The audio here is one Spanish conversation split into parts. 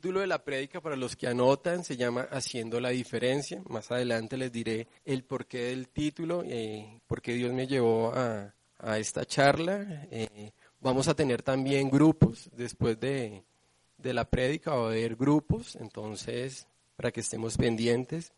Título de la prédica para los que anotan se llama Haciendo la diferencia. Más adelante les diré el porqué del título, eh, por qué Dios me llevó a, a esta charla. Eh, vamos a tener también grupos después de, de la prédica, va a haber grupos, entonces para que estemos pendientes.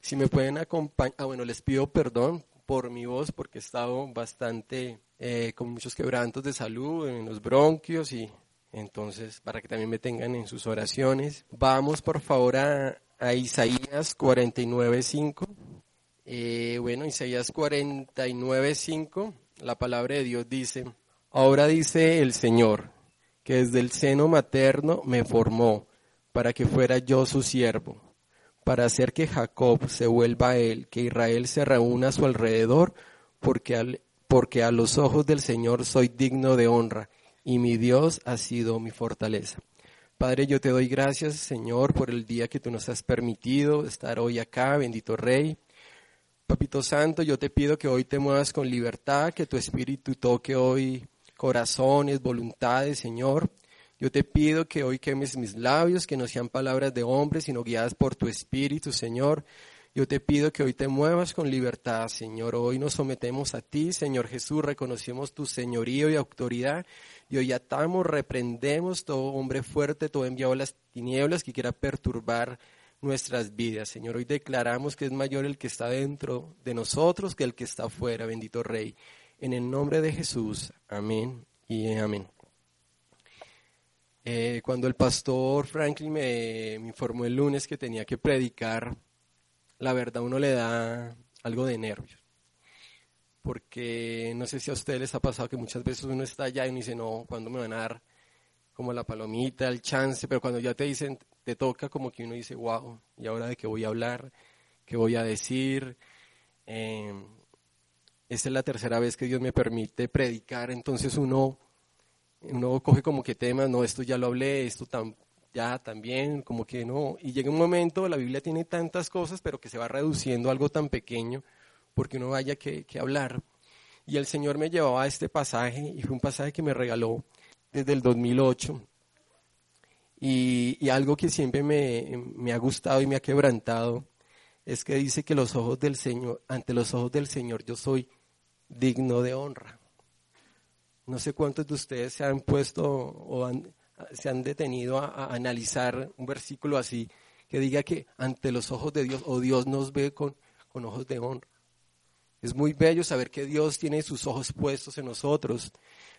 Si me pueden acompañar, ah, bueno, les pido perdón por mi voz porque he estado bastante eh, con muchos quebrantos de salud en los bronquios y entonces, para que también me tengan en sus oraciones. Vamos, por favor, a, a Isaías 49.5. Eh, bueno, Isaías 49.5, la palabra de Dios dice, ahora dice el Señor, que desde el seno materno me formó, para que fuera yo su siervo, para hacer que Jacob se vuelva a él, que Israel se reúna a su alrededor, porque, porque a los ojos del Señor soy digno de honra y mi Dios ha sido mi fortaleza. Padre, yo te doy gracias, Señor, por el día que tú nos has permitido estar hoy acá, bendito Rey. Papito Santo, yo te pido que hoy te muevas con libertad, que tu espíritu toque hoy corazones, voluntades, Señor. Yo te pido que hoy quemes mis labios, que no sean palabras de hombres, sino guiadas por tu espíritu, Señor. Yo te pido que hoy te muevas con libertad, Señor. Hoy nos sometemos a ti, Señor Jesús, reconocemos tu señorío y autoridad y hoy atamos, reprendemos todo hombre fuerte, todo enviado a las tinieblas que quiera perturbar nuestras vidas. Señor, hoy declaramos que es mayor el que está dentro de nosotros que el que está afuera, bendito Rey. En el nombre de Jesús, amén y amén. Eh, cuando el pastor Franklin me, me informó el lunes que tenía que predicar, la verdad uno le da algo de nervios porque no sé si a ustedes les ha pasado que muchas veces uno está allá y uno dice, no, ¿cuándo me van a dar como la palomita, el chance? Pero cuando ya te dicen, te toca, como que uno dice, wow, ¿y ahora de qué voy a hablar? ¿Qué voy a decir? Eh, esta es la tercera vez que Dios me permite predicar, entonces uno, uno coge como que temas, no, esto ya lo hablé, esto tam, ya también, como que no. Y llega un momento, la Biblia tiene tantas cosas, pero que se va reduciendo a algo tan pequeño porque uno vaya que, que hablar. Y el Señor me llevaba a este pasaje y fue un pasaje que me regaló desde el 2008. Y, y algo que siempre me, me, ha gustado y me ha quebrantado es que dice que los ojos del Señor, ante los ojos del Señor yo soy digno de honra. No sé cuántos de ustedes se han puesto o se han detenido a, a, analizar un versículo así que diga que ante los ojos de Dios o Dios nos ve con, con ojos de honra. Es muy bello saber que Dios tiene sus ojos puestos en nosotros.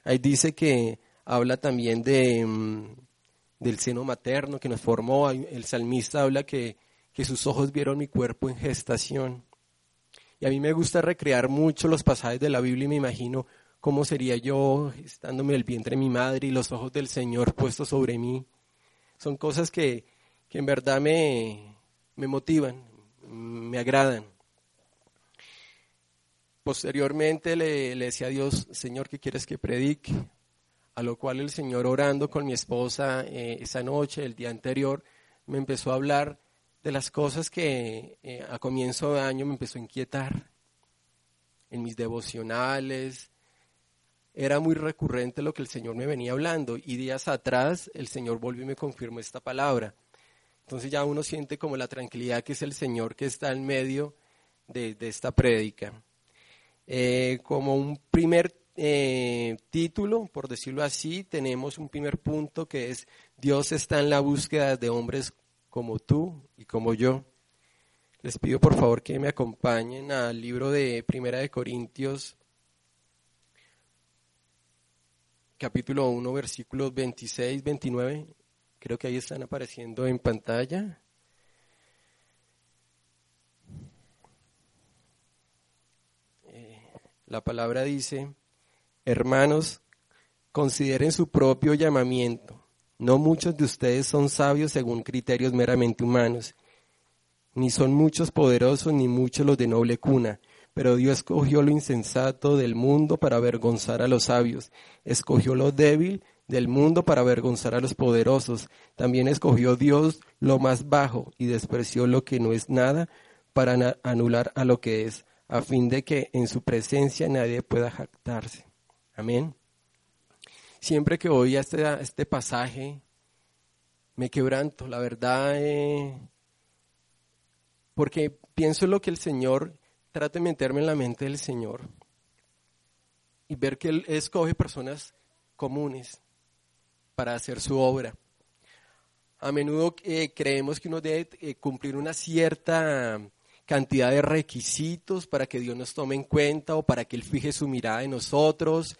Ahí dice que habla también de, um, del seno materno que nos formó. El salmista habla que, que sus ojos vieron mi cuerpo en gestación. Y a mí me gusta recrear mucho los pasajes de la Biblia y me imagino cómo sería yo estándome el vientre de mi madre y los ojos del Señor puestos sobre mí. Son cosas que, que en verdad me, me motivan, me agradan. Posteriormente le, le, decía a Dios, Señor, ¿qué quieres que predique? A lo cual el Señor orando con mi esposa eh, esa noche, el día anterior, me empezó a hablar de las cosas que eh, a comienzo de año me empezó a inquietar en mis devocionales, era muy recurrente lo que el Señor me venía hablando y días atrás el Señor volvió y me confirmó esta palabra. Entonces ya uno siente como la tranquilidad que es el Señor que está en medio de, esta prédica. Eh, como un primer eh, título, por decirlo así, tenemos un primer punto que es Dios está en la búsqueda de hombres como tú y como yo. Les pido por favor que me acompañen al libro de Primera de Corintios, capítulo 1, versículos 26, 29. Creo que ahí están apareciendo en pantalla. La palabra dice, hermanos, consideren su propio llamamiento. No muchos de ustedes son sabios según criterios meramente humanos ni son muchos poderosos, ni muchos los de noble cuna. Pero Dios escogió lo insensato del mundo para avergonzar a los sabios. Escogió lo débil del mundo para avergonzar a los poderosos. También escogió Dios lo más bajo y despreció lo que no es nada para anular a lo que es, a fin de que en su presencia nadie pueda jactarse. Amén. Siempre que oí este, este pasaje, me quebranto. La verdad, eh, porque pienso en lo que el Señor, trata de meterme en la mente del Señor y ver que Él escoge personas comunes para hacer su obra. A menudo eh, creemos que uno debe eh, cumplir una cierta cantidad de requisitos para que Dios nos tome en cuenta o para que Él fije su mirada en nosotros.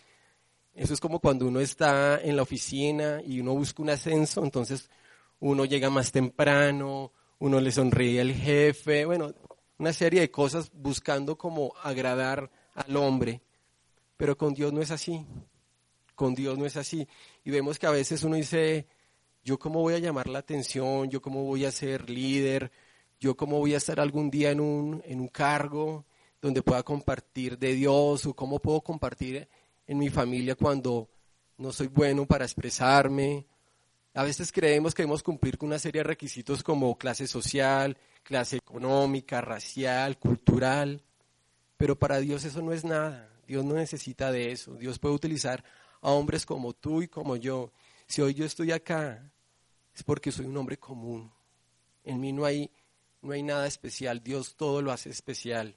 Eso es como cuando uno está en la oficina y uno busca un ascenso, entonces uno llega más temprano, uno le sonríe al jefe, bueno, una serie de cosas buscando como agradar al hombre. Pero con Dios no es así. Con Dios no es así. Y vemos que a veces uno dice, yo cómo voy a llamar la atención, yo cómo voy a ser líder, yo cómo voy a estar algún día en un, en un cargo donde pueda compartir de Dios o cómo puedo compartir en mi familia cuando no soy bueno para expresarme a veces creemos que debemos cumplir con una serie de requisitos como clase social, clase económica, racial, cultural, pero para Dios eso no es nada. Dios no necesita de eso. Dios puede utilizar a hombres como tú y como yo. Si hoy yo estoy acá, es porque soy un hombre común. En mí no hay, no hay nada especial. Dios todo lo hace especial.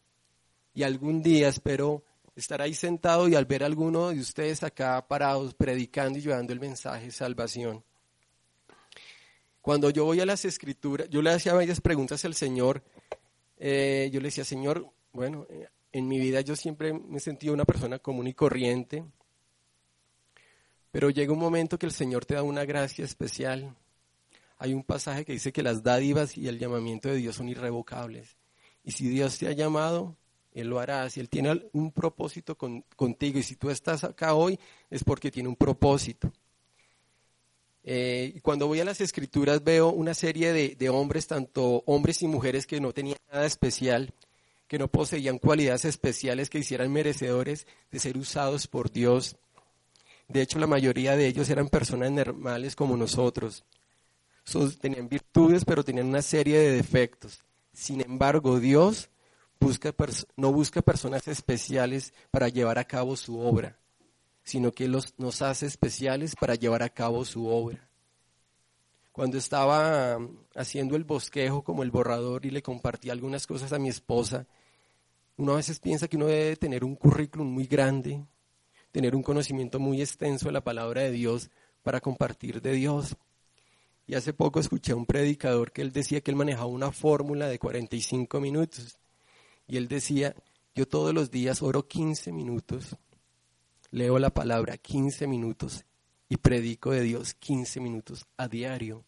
Y algún día espero estar ahí sentado y al ver alguno de ustedes acá parados predicando y llevando el mensaje de salvación. Cuando yo voy a las escrituras, yo le hacía varias preguntas al Señor. Eh, yo le decía, Señor, bueno, eh, en mi vida yo siempre me he sentido una persona común y corriente, pero llega un momento que el Señor te da una gracia especial. Hay un pasaje que dice que las dádivas y el llamamiento de Dios son irrevocables. Y si Dios te ha llamado, Él lo hará. Si Él tiene un propósito contigo y si tú estás acá hoy, es porque tiene un propósito. Eh, cuando voy a las escrituras veo una serie de, hombres, tanto hombres y mujeres que no tenían nada especial, que no poseían cualidades especiales que hicieran merecedores de ser usados por Dios. De hecho, la mayoría de ellos eran personas normales como nosotros. Tenían virtudes, pero tenían una serie de defectos. Sin embargo, Dios busca, no busca personas especiales para llevar a cabo su obra sino que los, nos hace especiales para llevar a cabo su obra. Cuando estaba um, haciendo el bosquejo como el borrador y le compartí algunas cosas a mi esposa, uno a veces piensa que uno debe tener un currículum muy grande, tener un conocimiento muy extenso de la palabra de Dios para compartir de Dios. Y hace poco escuché a un predicador que él decía que él manejaba una fórmula de 45 minutos. Y él decía, yo todos los días oro 15 minutos leo la palabra 15 minutos y predico de Dios 15 minutos a diario.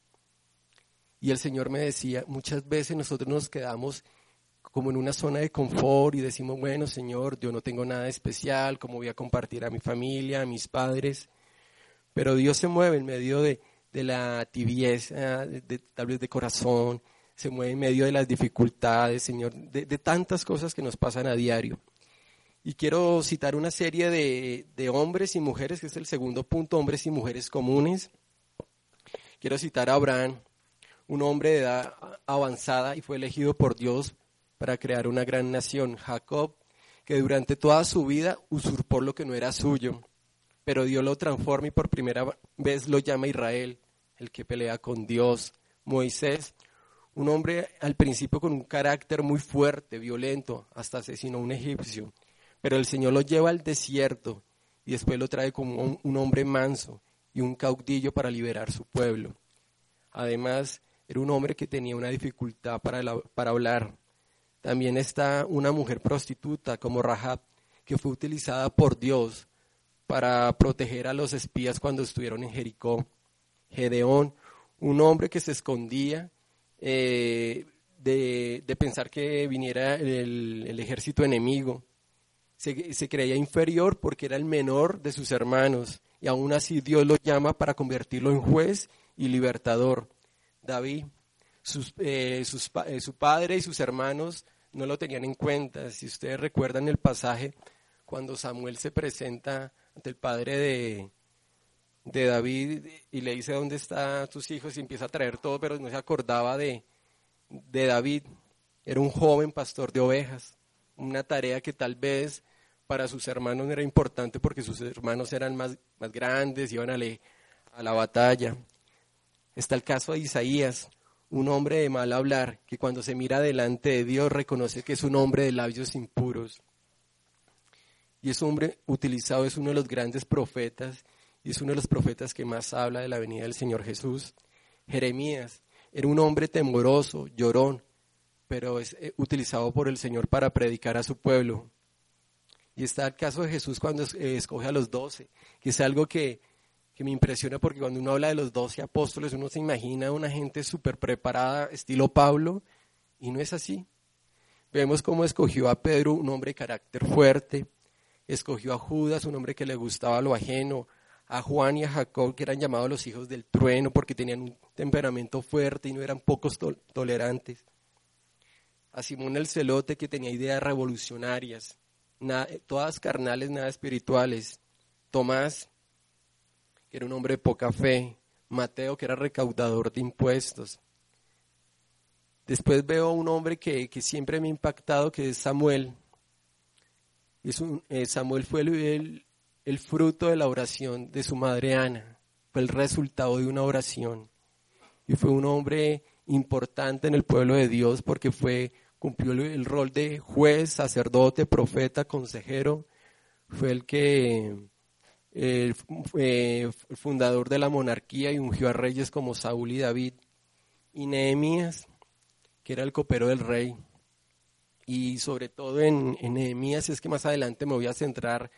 Y el Señor me decía, muchas veces nosotros nos quedamos como en una zona de confort y decimos, bueno, Señor, yo no tengo nada especial, ¿cómo voy a compartir a mi familia, a mis padres? Pero Dios se mueve en medio de, la tibieza, de, tal vez de corazón, se mueve en medio de las dificultades, Señor, de tantas cosas que nos pasan a diario. Y quiero citar una serie de, hombres y mujeres, que es el segundo punto, hombres y mujeres comunes. Quiero citar a Abraham, un hombre de edad avanzada y fue elegido por Dios para crear una gran nación. Jacob, que durante toda su vida usurpó lo que no era suyo. Pero Dios lo transforma y por primera vez lo llama Israel, el que pelea con Dios. Moisés, un hombre al principio con un carácter muy fuerte, violento, hasta asesinó a un egipcio, pero el Señor lo lleva al desierto y después lo trae como un, hombre manso y un caudillo para liberar su pueblo. Además, era un hombre que tenía una dificultad para, hablar. También está una mujer prostituta como Rahab, que fue utilizada por Dios para proteger a los espías cuando estuvieron en Jericó. Gedeón, un hombre que se escondía eh, de, pensar que viniera el, ejército enemigo. Se, creía inferior porque era el menor de sus hermanos y aún así Dios lo llama para convertirlo en juez y libertador. David, eh, eh, su padre y sus hermanos no lo tenían en cuenta. Si ustedes recuerdan el pasaje cuando Samuel se presenta ante el padre de, de David y le dice dónde están tus hijos y empieza a traer todo, pero no se acordaba de, de David. Era un joven pastor de ovejas, una tarea que tal vez para sus hermanos no era importante porque sus hermanos eran más, más grandes, iban a, a la batalla. Está el caso de Isaías, un hombre de mal hablar, que cuando se mira delante de Dios reconoce que es un hombre de labios impuros. Y ese hombre utilizado es uno de los grandes profetas y es uno de los profetas que más habla de la venida del Señor Jesús. Jeremías era un hombre temoroso, llorón, pero es eh, utilizado por el Señor para predicar a su pueblo. Y está el caso de Jesús cuando eh, escoge a los doce, que es algo que, que me impresiona porque cuando uno habla de los doce apóstoles, uno se imagina una gente súper preparada, estilo Pablo, y no es así. Vemos cómo escogió a Pedro, un hombre de carácter fuerte, escogió a Judas, un hombre que le gustaba lo ajeno, a Juan y a Jacob, que eran llamados los hijos del trueno porque tenían un temperamento fuerte y no eran pocos tolerantes. A Simón el celote, que tenía ideas revolucionarias, todas carnales, nada espirituales. Tomás, que era un hombre de poca fe. Mateo, que era recaudador de impuestos. Después veo un hombre que, siempre me ha impactado, que es Samuel. Es un, eh, Samuel fue el, el fruto de la oración de su madre Ana, fue el resultado de una oración. Y fue un hombre importante en el pueblo de Dios porque fue, cumplió el rol de juez, sacerdote, profeta, consejero. Fue el que fue fundador de la monarquía y ungió a reyes como Saúl y David. Y Nehemías, que era el copero del rey. Y sobre todo en, Nehemías es que más adelante me voy a centrar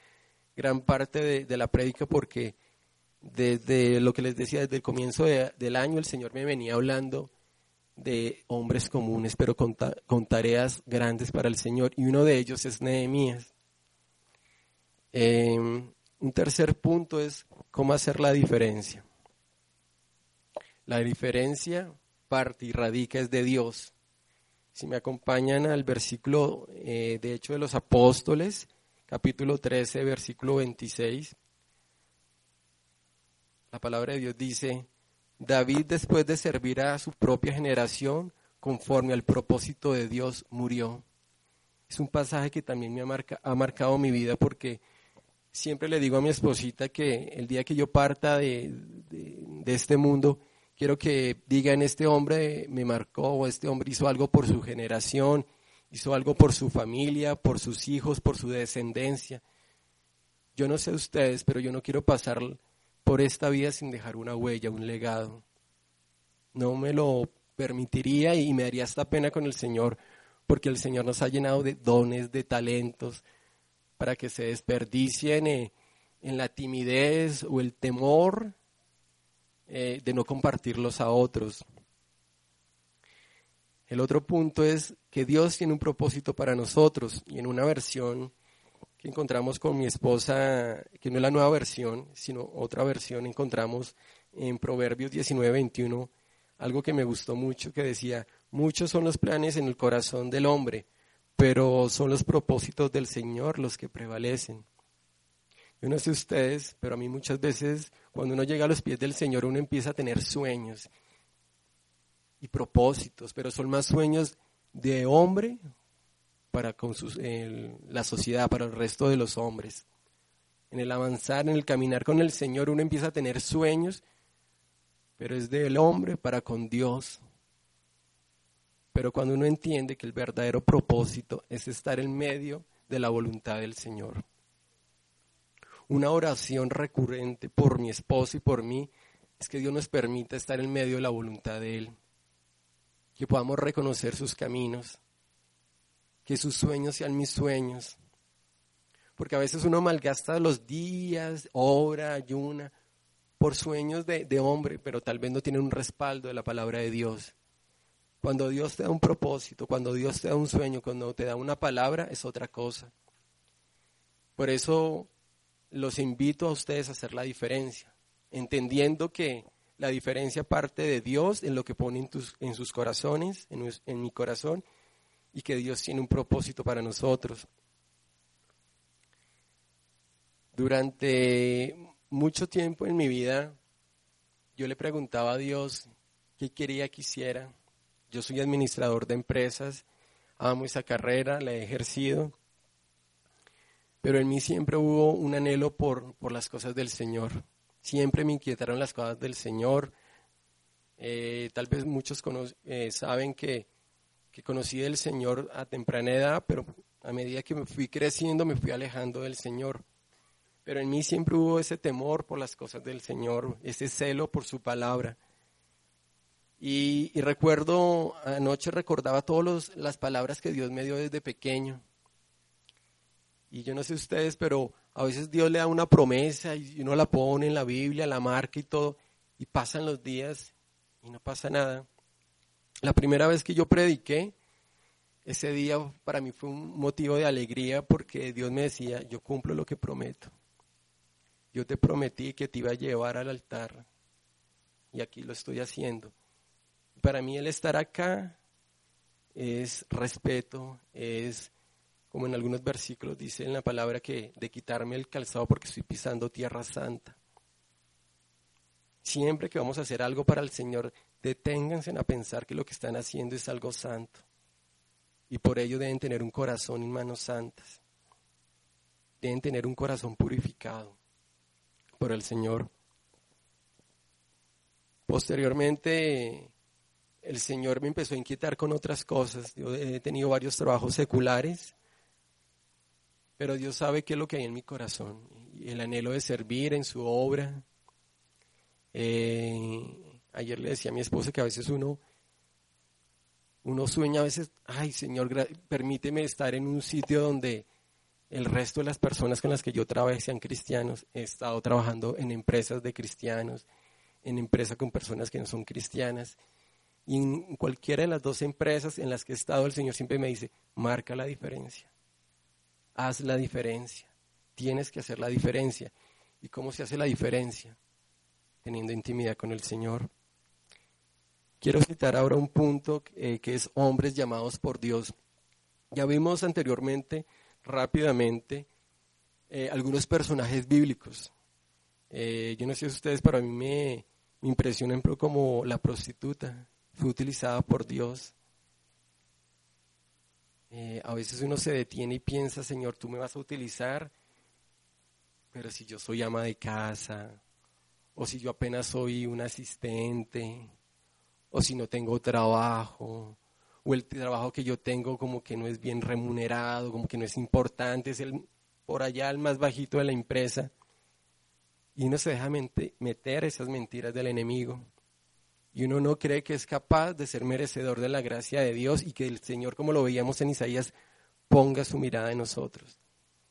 gran parte de, la prédica porque desde lo que les decía, desde el comienzo del año el Señor me venía hablando de hombres comunes, pero con, tareas grandes para el Señor, y uno de ellos es Nehemías. Em, un tercer punto es cómo hacer la diferencia. La diferencia parte y radica es de Dios. Si me acompañan al versículo, eh, de hecho, de los apóstoles, capítulo 13, versículo 26, la palabra de Dios dice, David después de servir a su propia generación, conforme al propósito de Dios, murió. Es un pasaje que también me ha, marcado mi vida porque siempre le digo a mi esposita que el día que yo parta de, este mundo, quiero que digan, este hombre me marcó o este hombre hizo algo por su generación hizo algo por su familia, por sus hijos, por su descendencia. Yo no sé ustedes, pero yo no quiero pasar por esta vida sin dejar una huella, un legado. No me lo permitiría y me daría esta pena con el Señor, porque el Señor nos ha llenado de dones, de talentos, para que se desperdicien eh, en la timidez o el temor eh, de no compartirlos a otros. El otro punto es que Dios tiene un propósito para nosotros y en una versión que encontramos con mi esposa, que no es la nueva versión, sino otra versión, encontramos en Proverbios 19, 21, algo que me gustó mucho, que decía, muchos son los planes en el corazón del hombre, pero son los propósitos del Señor los que prevalecen. Yo no sé ustedes, pero a mí muchas veces cuando uno llega a los pies del Señor uno empieza a tener sueños y propósitos, pero son más sueños de hombre para con sus, la sociedad, para el resto de los hombres. en el avanzar, en el caminar con el Señor, uno empieza a tener sueños, pero es del hombre para con Dios. Pero cuando uno entiende que el verdadero propósito es estar en medio de la voluntad del Señor. Una oración recurrente por mi esposo y por mí es que Dios nos permita estar en medio de la voluntad de Él, que podamos reconocer sus caminos, que sus sueños sean mis sueños, porque a veces uno malgasta los días, hora, ayuna, por sueños de, de, hombre, pero tal vez no tiene un respaldo de la palabra de Dios. Cuando Dios te da un propósito, cuando Dios te da un sueño, cuando te da una palabra, es otra cosa. Por eso los invito a ustedes a hacer la diferencia, entendiendo que la diferencia parte de Dios en lo que pone en, sus corazones, en, en mi corazón, y que Dios tiene un propósito para nosotros. Durante mucho tiempo en mi vida, yo le preguntaba a Dios qué quería que hiciera. Yo soy administrador de empresas, amo esa carrera, la he ejercido, pero en mí siempre hubo un anhelo por, por las cosas del Señor. Siempre me inquietaron las cosas del Señor. Eh, tal vez muchos eh, saben que, que conocí del Señor a temprana edad, pero a medida que me fui creciendo me fui alejando del Señor pero en mí siempre hubo ese temor por las cosas del Señor, ese celo por su palabra. Y, recuerdo, anoche recordaba todas las palabras que Dios me dio desde pequeño. Y yo no sé ustedes, pero a veces Dios le da una promesa y uno la pone en la Biblia, la marca y todo, y pasan los días y no pasa nada. La primera vez que yo prediqué, ese día para mí fue un motivo de alegría porque Dios me decía, yo cumplo lo que prometo yo te prometí que te iba a llevar al altar y aquí lo estoy haciendo. Para mí el estar acá es respeto, es como en algunos versículos dice en la palabra que de quitarme el calzado porque estoy pisando tierra santa. Siempre que vamos a hacer algo para el Señor, deténganse a pensar que lo que están haciendo es algo santo. Y por ello deben tener un corazón en manos santas. Deben tener un corazón purificado por el Señor. Posteriormente, el Señor me empezó a inquietar con otras cosas. Yo he tenido varios trabajos seculares, pero Dios sabe qué es lo que hay en mi corazón. El anhelo de servir en su obra. Eh, ayer le decía a mi esposa que a veces uno, uno sueña a veces, ay Señor, permíteme estar en un sitio donde el resto de las personas con las que yo trabajé sean cristianos. He estado trabajando en empresas de cristianos, en empresas con personas que no son cristianas. Y en cualquiera de las dos empresas en las que he estado, el Señor siempre me dice, marca la diferencia. Haz la diferencia. Tienes que hacer la diferencia. ¿Y cómo se hace la diferencia? Teniendo intimidad con el Señor. Quiero citar ahora un punto eh, que es hombres llamados por Dios. Ya vimos anteriormente rápidamente eh, algunos personajes bíblicos. Eh, yo no sé si ustedes, pero a mí me, me impresiona como la prostituta fue utilizada por Dios. Eh, a veces uno se detiene y piensa, Señor, tú me vas a utilizar, pero si yo soy ama de casa, o si yo apenas soy un asistente, o si no tengo trabajo, o el trabajo que yo tengo como que no es bien remunerado, como que no es importante, es el por allá el más bajito de la empresa. Y uno se deja meter esas mentiras del enemigo. Y uno no cree que es capaz de ser merecedor de la gracia de Dios y que el Señor, como lo veíamos en Isaías, ponga su mirada en nosotros.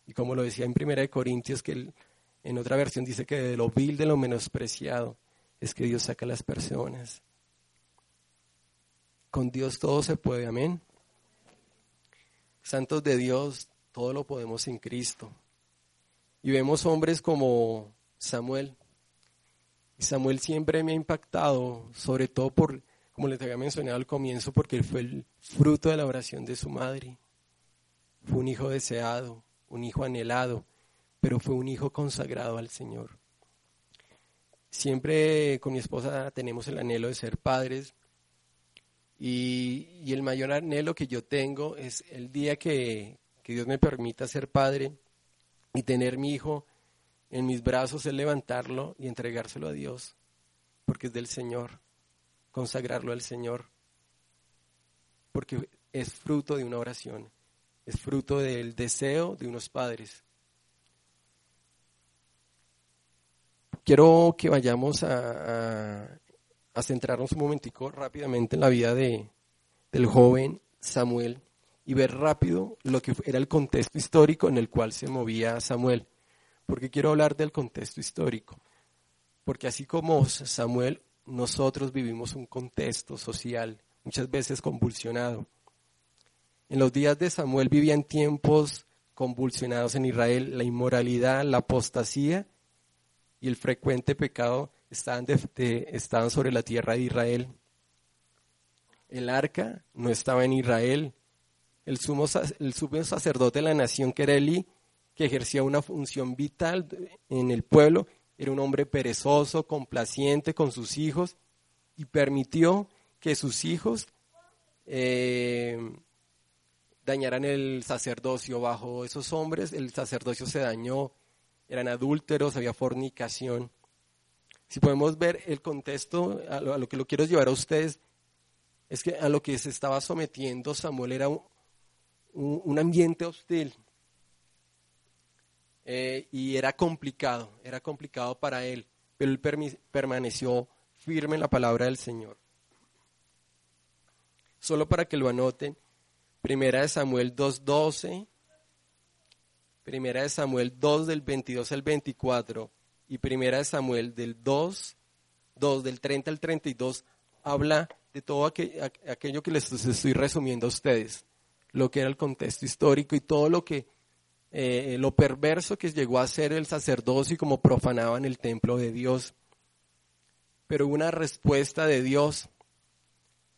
Y como lo decía en Primera de Corintios, que en otra versión dice que de lo vil, de lo menospreciado, es que Dios saca a las personas. Con Dios todo se puede, amén. Santos de Dios, todo lo podemos en Cristo. Y vemos hombres como Samuel. Y Samuel siempre me ha impactado, sobre todo por, como les había mencionado al comienzo, porque él fue el fruto de la oración de su madre. Fue un hijo deseado, un hijo anhelado, pero fue un hijo consagrado al Señor. Siempre con mi esposa tenemos el anhelo de ser padres, y, el mayor anhelo que yo tengo es el día que, Dios me permita ser padre y tener mi hijo, en mis brazos es levantarlo y entregárselo a Dios, porque es del Señor, consagrarlo al Señor, porque es fruto de una oración, es fruto del deseo de unos padres. Quiero que vayamos a, a, centrarnos un momentico rápidamente en la vida de, del joven Samuel y ver rápido lo que era el contexto histórico en el cual se movía Samuel. Porque quiero hablar del contexto histórico. Porque así como Samuel, nosotros vivimos un contexto social muchas veces convulsionado. En los días de Samuel vivían tiempos convulsionados en Israel, la inmoralidad, la apostasía y el frecuente pecado estaban, sobre la tierra de Israel. El arca no estaba en Israel. El sumo, el sumo sacerdote de la nación, que era Eli, que ejercía una función vital en el pueblo, era un hombre perezoso, complaciente con sus hijos y permitió que sus hijos eh, dañaran el sacerdocio. Bajo esos hombres el sacerdocio se dañó, eran adúlteros, había fornicación. Si podemos ver el contexto, a lo, que lo quiero llevar a ustedes, es que a lo que se estaba sometiendo Samuel era un, ambiente hostil. Eh, y era complicado, era complicado para él, pero él permaneció firme en la palabra del Señor. Solo para que lo anoten, Primera de Samuel 2.12, Primera de Samuel 2 del 22 al 24 y Primera de Samuel del 2, 2 del 30 al 32 habla de todo aquello que les estoy resumiendo a ustedes, lo que era el contexto histórico y todo lo que, eh, lo perverso que llegó a ser el sacerdocio y como profanaban el templo de Dios. Pero una respuesta de Dios,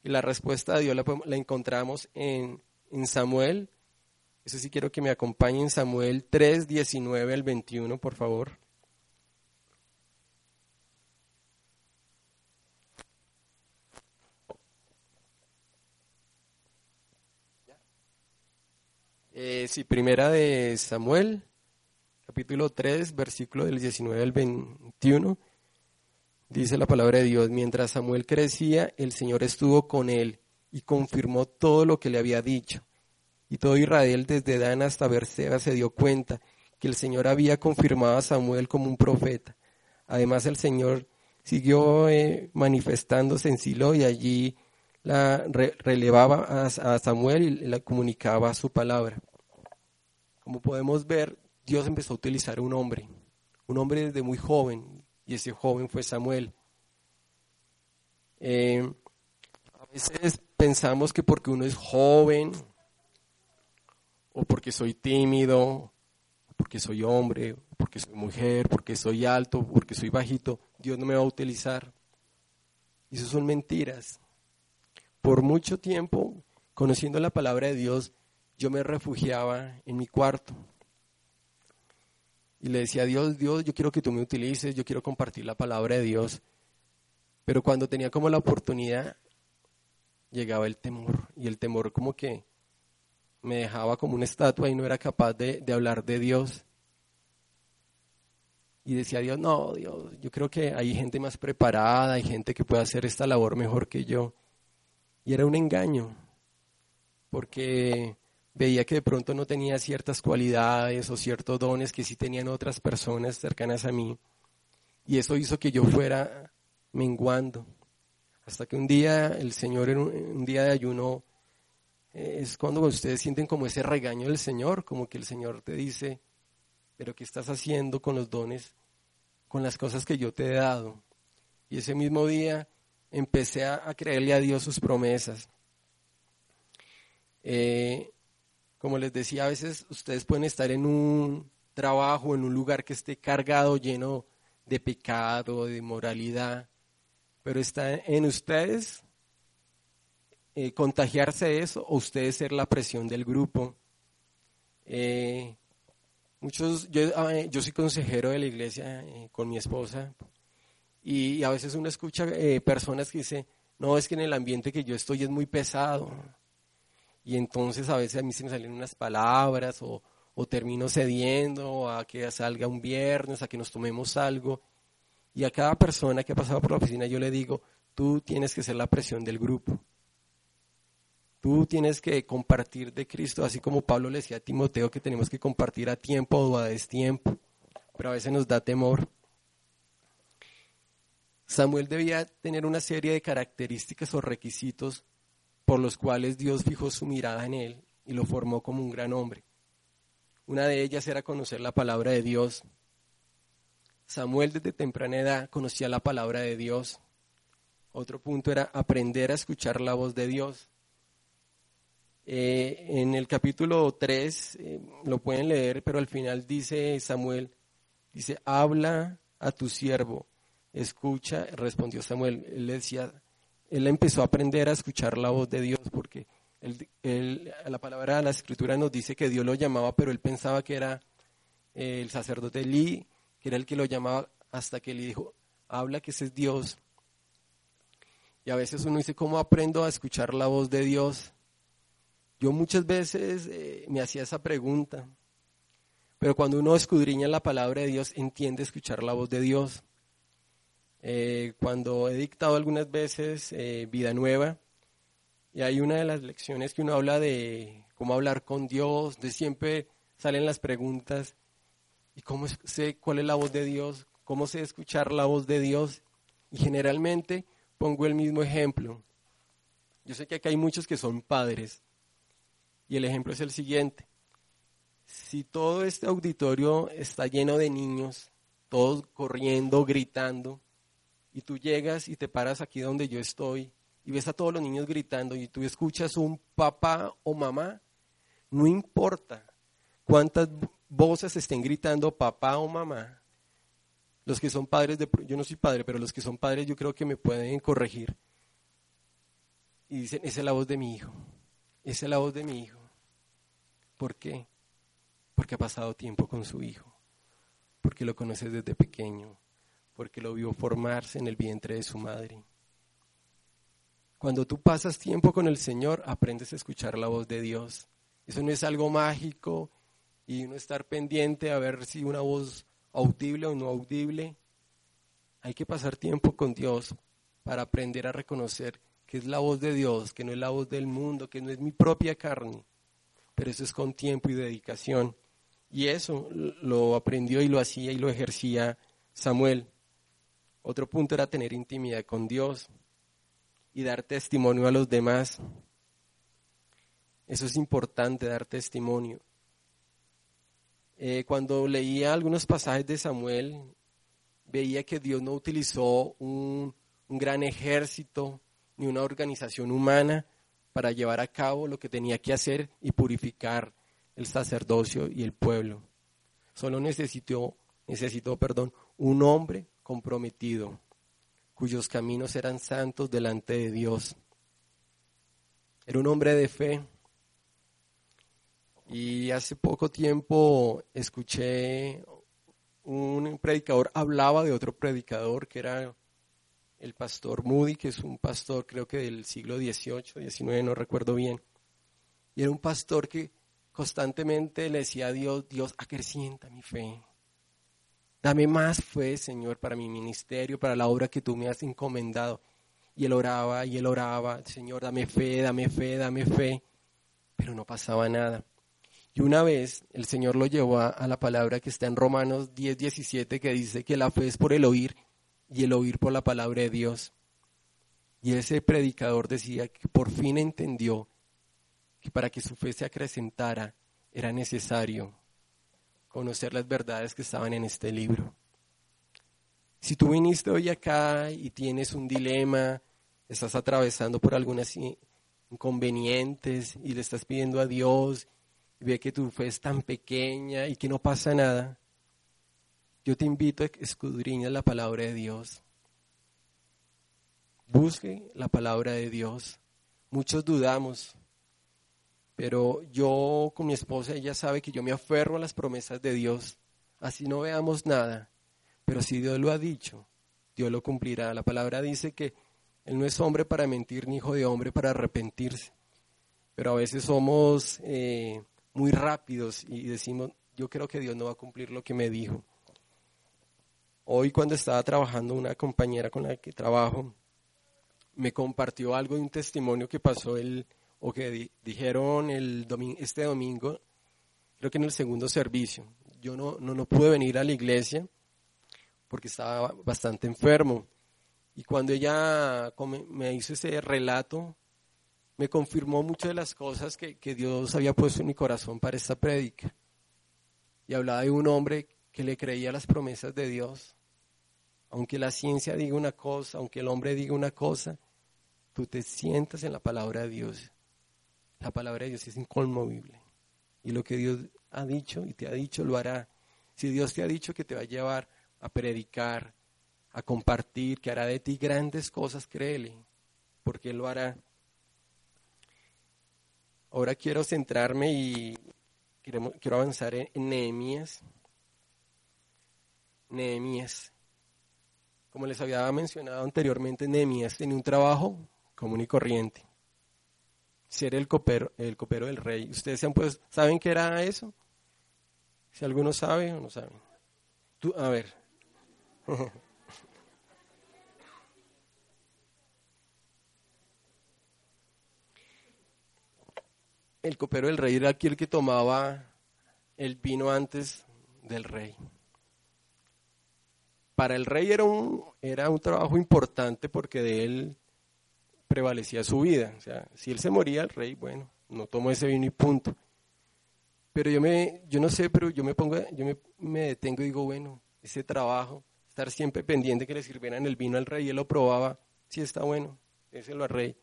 y la respuesta de Dios la, encontramos en, en, Samuel, eso sí quiero que me acompañen, Samuel 3, 19 al 21, por favor. Eh, sí, primera de Samuel, capítulo 3, versículo del 19 al 21. Dice la palabra de Dios, mientras Samuel crecía, el Señor estuvo con él y confirmó todo lo que le había dicho. Y todo Israel, desde Dan hasta Berseba, se dio cuenta que el Señor había confirmado a Samuel como un profeta. Además, el Señor siguió eh, manifestándose en Silo y allí la relevaba a, Samuel y le comunicaba su palabra. Como podemos ver, Dios empezó a utilizar un hombre, un hombre desde muy joven, y ese joven fue Samuel. Eh, a veces pensamos que porque uno es joven, o porque soy tímido, porque soy hombre, porque soy mujer, porque soy alto, porque soy bajito, Dios no me va a utilizar. Y eso son mentiras por mucho tiempo, conociendo la palabra de Dios, yo me refugiaba en mi cuarto. Y le decía, Dios, Dios, yo quiero que tú me utilices, yo quiero compartir la palabra de Dios. Pero cuando tenía como la oportunidad, llegaba el temor. Y el temor como que me dejaba como una estatua y no era capaz de, de hablar de Dios. Y decía Dios, no, Dios, yo creo que hay gente más preparada, hay gente que puede hacer esta labor mejor que yo. Y era un engaño, porque veía que de pronto no tenía ciertas cualidades o ciertos dones que sí tenían otras personas cercanas a mí. Y eso hizo que yo fuera menguando. Hasta que un día el Señor, en un, día de ayuno, eh, es cuando ustedes sienten como ese regaño del Señor, como que el Señor te dice, pero ¿qué estás haciendo con los dones, con las cosas que yo te he dado? Y ese mismo día empecé a, creerle a Dios sus promesas. Eh, como les decía, a veces ustedes pueden estar en un trabajo, en un lugar que esté cargado, lleno de pecado, de moralidad, pero está en ustedes eh, contagiarse de eso o ustedes ser la presión del grupo. Eh, muchos, yo, ah, yo, soy consejero de la iglesia con mi esposa y, a veces uno escucha eh, personas que dicen, no, es que en el ambiente que yo estoy es muy pesado. Y entonces a veces a mí se me salen unas palabras o, o termino cediendo a que salga un viernes, a que nos tomemos algo. Y a cada persona que ha pasado por la oficina yo le digo, tú tienes que ser la presión del grupo. Tú tienes que compartir de Cristo, así como Pablo le decía a Timoteo que tenemos que compartir a tiempo o a destiempo, pero a veces nos da temor. Samuel debía tener una serie de características o requisitos por los cuales Dios fijó su mirada en él y lo formó como un gran hombre. Una de ellas era conocer la palabra de Dios. Samuel desde temprana edad conocía la palabra de Dios. Otro punto era aprender a escuchar la voz de Dios. Eh, en el capítulo 3 eh, lo pueden leer, pero al final dice Samuel, dice, habla a tu siervo, escucha, respondió Samuel. Él decía, él empezó a aprender a escuchar la voz de Dios porque la palabra de la escritura nos dice que Dios lo llamaba, pero él pensaba que era eh, el sacerdote Lee, que era el que lo llamaba hasta que le dijo, habla que ese es Dios. Y a veces uno dice, ¿cómo aprendo a escuchar la voz de Dios? Yo muchas veces eh, me hacía esa pregunta, pero cuando uno escudriña la palabra de Dios, entiende escuchar la voz de Dios. Eh, cuando he dictado algunas veces Vida Nueva, y hay una de las lecciones que uno habla de cómo hablar con Dios, de siempre salen las preguntas, ¿y cómo sé cuál es la voz de Dios? ¿Cómo sé escuchar la voz de Dios? Y generalmente pongo el mismo ejemplo. Yo sé que acá hay muchos que son padres. Y el ejemplo es el siguiente. Si todo este auditorio está lleno de niños, todos corriendo, gritando, y tú llegas y te paras aquí donde yo estoy y ves a todos los niños gritando y tú escuchas un papá o mamá, no importa cuántas voces estén gritando papá o mamá, los que son padres de, yo no soy padre, pero los que son padres yo creo que me pueden corregir. Y dicen, esa es la voz de mi hijo, esa es la voz de mi hijo. ¿Por qué? Porque ha pasado tiempo con su hijo, porque lo conoce desde pequeño, porque lo vio formarse en el vientre de su madre cuando tú pasas tiempo con el Señor, aprendes a escuchar la voz de Dios. Eso no es algo mágico y no estar pendiente a ver si una voz audible o no audible. Hay que pasar tiempo con Dios para aprender a reconocer que es la voz de Dios, que no es la voz del mundo, que no es mi propia carne. Pero eso es con tiempo y dedicación. Y eso lo aprendió y lo hacía y lo ejercía Samuel. Otro punto era tener intimidad con Dios y dar testimonio a los demás. Eso es importante, dar testimonio. Eh, cuando leía algunos pasajes de Samuel, veía que Dios no utilizó un, un gran ejército ni una organización humana para llevar a cabo lo que tenía que hacer y purificar el sacerdocio y el pueblo. Solo necesitó, necesitó perdón, un hombre comprometido, cuyos caminos eran santos delante de Dios. Era un hombre de fe. Y hace poco tiempo escuché un predicador, hablaba de otro predicador que era el pastor Moody, que es un pastor creo que del siglo XVIII, XIX, no recuerdo bien. Y era un pastor que constantemente le decía a Dios, Dios, acrecienta mi fe, Dame más fe, Señor, para mi ministerio, para la obra que tú me has encomendado. Y él oraba y él oraba, Señor, dame fe, dame fe, dame fe. Pero no pasaba nada. Y una vez el Señor lo llevó a, la palabra que está en Romanos 10, 17, que dice que la fe es por el oír y el oír por la palabra de Dios. Y ese predicador decía que por fin entendió que para que su fe se acrecentara era necesario conocer las verdades que estaban en este libro. Si tú viniste hoy acá y tienes un dilema, estás atravesando por algunas inconvenientes y le estás pidiendo a Dios y ve que tu fe es tan pequeña y que no pasa nada, yo te invito a que escudriñes la palabra de Dios. Busque la palabra de Dios. Muchos dudamos, pero yo con mi esposa, ella sabe que yo me aferro a las promesas de Dios. Así no veamos nada. Pero si Dios lo ha dicho, Dios lo cumplirá. La palabra dice que Él no es hombre para mentir, ni hijo de hombre para arrepentirse. Pero a veces somos eh, muy rápidos y decimos, yo creo que Dios no va a cumplir lo que me dijo. Hoy cuando estaba trabajando una compañera con la que trabajo, me compartió algo de un testimonio que pasó el, o que dijeron el este domingo, creo que en el segundo servicio. Yo no, no, no pude venir a la iglesia porque estaba bastante enfermo. Y cuando ella me hizo ese relato, me confirmó muchas de las cosas que, que Dios había puesto en mi corazón para esta prédica. Y hablaba de un hombre que le creía las promesas de Dios. Aunque la ciencia diga una cosa, aunque el hombre diga una cosa, tú te sientas en la palabra de Dios. La palabra de Dios es inconmovible. Y lo que Dios ha dicho y te ha dicho lo hará. Si Dios te ha dicho que te va a llevar a predicar, a compartir, que hará de ti grandes cosas, créele, porque Él lo hará. Ahora quiero centrarme y quiero, avanzar en Nehemías. Nehemías. Como les había mencionado anteriormente, Nehemías tenía un trabajo común y corriente. Ser el copero, el copero del rey. ¿Ustedes pues, saben qué era eso? Si alguno sabe o no sabe. Tú, a ver. el copero del rey era aquel que tomaba el vino antes del rey para el rey era un, era un trabajo importante porque de él prevalecía su vida. O sea, si él se moría, el rey, bueno, no tomó ese vino y punto. Pero yo me, yo no sé, pero yo me pongo, yo me, detengo y digo, bueno, ese trabajo, estar siempre pendiente que le sirvieran el vino al rey, él lo probaba, si está bueno, ese lo al rey.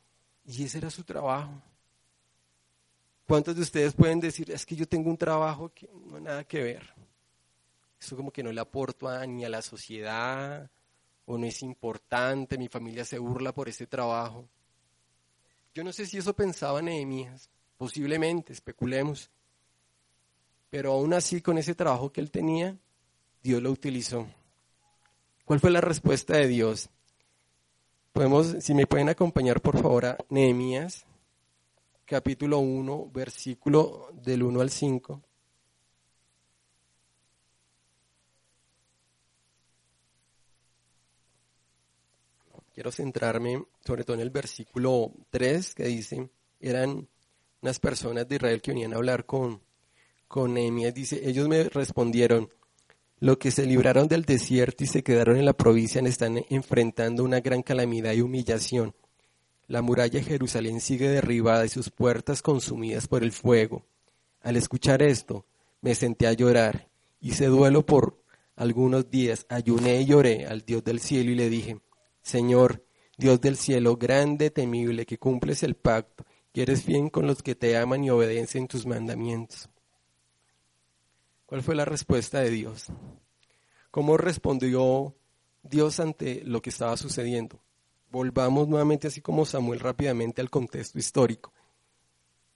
Y ese era su trabajo. ¿Cuántos de ustedes pueden decir, es que yo tengo un trabajo que no nada que ver? eso como que no le aporto a, ni a la sociedad, o no es importante, mi familia se burla por ese trabajo. Yo no sé si eso pensaba Nehemías, posiblemente, especulemos. Pero aún así, con ese trabajo que él tenía, Dios lo utilizó. ¿Cuál fue la respuesta de Dios? Podemos, si me pueden acompañar por favor a Nehemías, capítulo 1, versículo del 1 al 5. Quiero centrarme sobre todo en el versículo 3 que dice, eran unas personas de Israel que venían a hablar con, con. Dice, ellos me respondieron, lo que se libraron del desierto y se quedaron en la provincia están enfrentando una gran calamidad y humillación. La muralla de Jerusalén sigue derribada y sus puertas consumidas por el fuego. Al escuchar esto, me senté a llorar. Hice duelo por algunos días. Ayuné y lloré al Dios del cielo y le dije, Señor, Dios del cielo, grande, temible, que cumples el pacto, que eres bien con los que te aman y obedecen tus mandamientos. ¿Cuál fue la respuesta de Dios? ¿Cómo respondió Dios ante lo que estaba sucediendo? Volvamos nuevamente, así como Samuel, rápidamente al contexto histórico.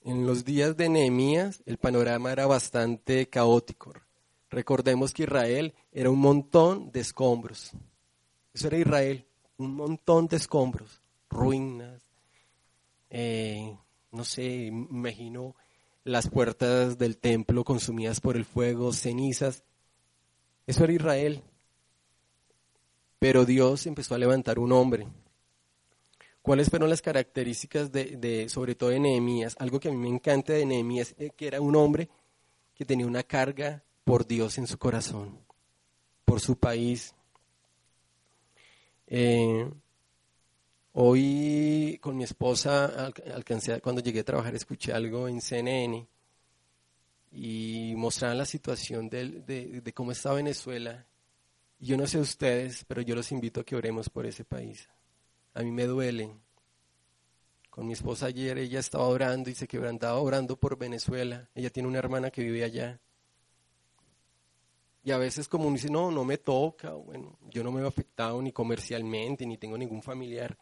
En los días de Nehemías, el panorama era bastante caótico. Recordemos que Israel era un montón de escombros. Eso era Israel, un montón de escombros, ruinas, eh, no sé, imagino las puertas del templo consumidas por el fuego, cenizas. Eso era Israel. Pero Dios empezó a levantar un hombre. ¿Cuáles fueron las características de, sobre todo de Nehemías? Algo que a mí me encanta de Nehemías, es que era un hombre que tenía una carga por Dios en su corazón, por su país, eh, hoy con mi esposa alcancé, cuando llegué a trabajar, escuché algo en CNN y mostraban la situación de, cómo está Venezuela. Yo no sé ustedes, pero yo los invito a que oremos por ese país. A mí me duele. Con mi esposa ayer ella estaba orando y se quebrantaba orando por Venezuela. Ella tiene una hermana que vive allá. Y a veces como uno dice, no, no me toca, bueno, yo no me he afectado ni comercialmente, ni tengo ningún familiar.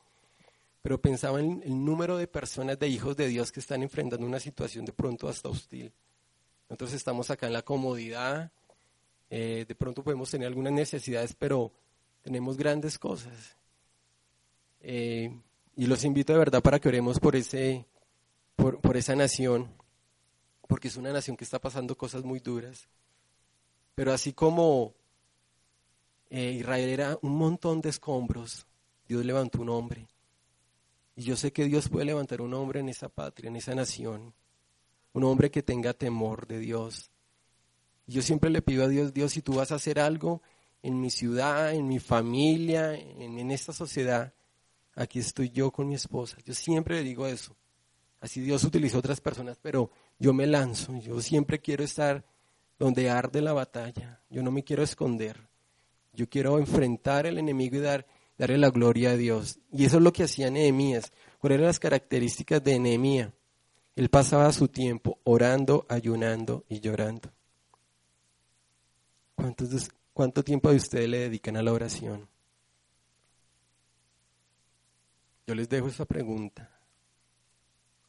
Pero pensaba en el número de personas, de hijos de Dios que están enfrentando una situación de pronto hasta hostil. Nosotros estamos acá en la comodidad, eh, de pronto podemos tener algunas necesidades, pero tenemos grandes cosas. Eh, y los invito de verdad para que oremos por, ese, por, por esa nación porque es una nación que está pasando cosas muy duras. Pero así como eh, Israel era un montón de escombros, Dios levantó un hombre. Y yo sé que Dios puede levantar un hombre en esa patria, en esa nación. Un hombre que tenga temor de Dios. Yo siempre le pido a Dios, Dios, si tú vas a hacer algo en mi ciudad, en mi familia, en, en esta sociedad, aquí estoy yo con mi esposa. Yo siempre le digo eso. Así Dios utilizó otras personas, pero yo me lanzo. Yo siempre quiero estar donde arde la batalla. Yo no me quiero esconder. Yo quiero enfrentar al enemigo y dar, darle la gloria a Dios. Y eso es lo que hacía Nehemías. ¿Cuáles eran las características de Nehemías? Él pasaba su tiempo orando, ayunando y llorando. ¿Cuánto tiempo de ustedes le dedican a la oración? Yo les dejo esa pregunta.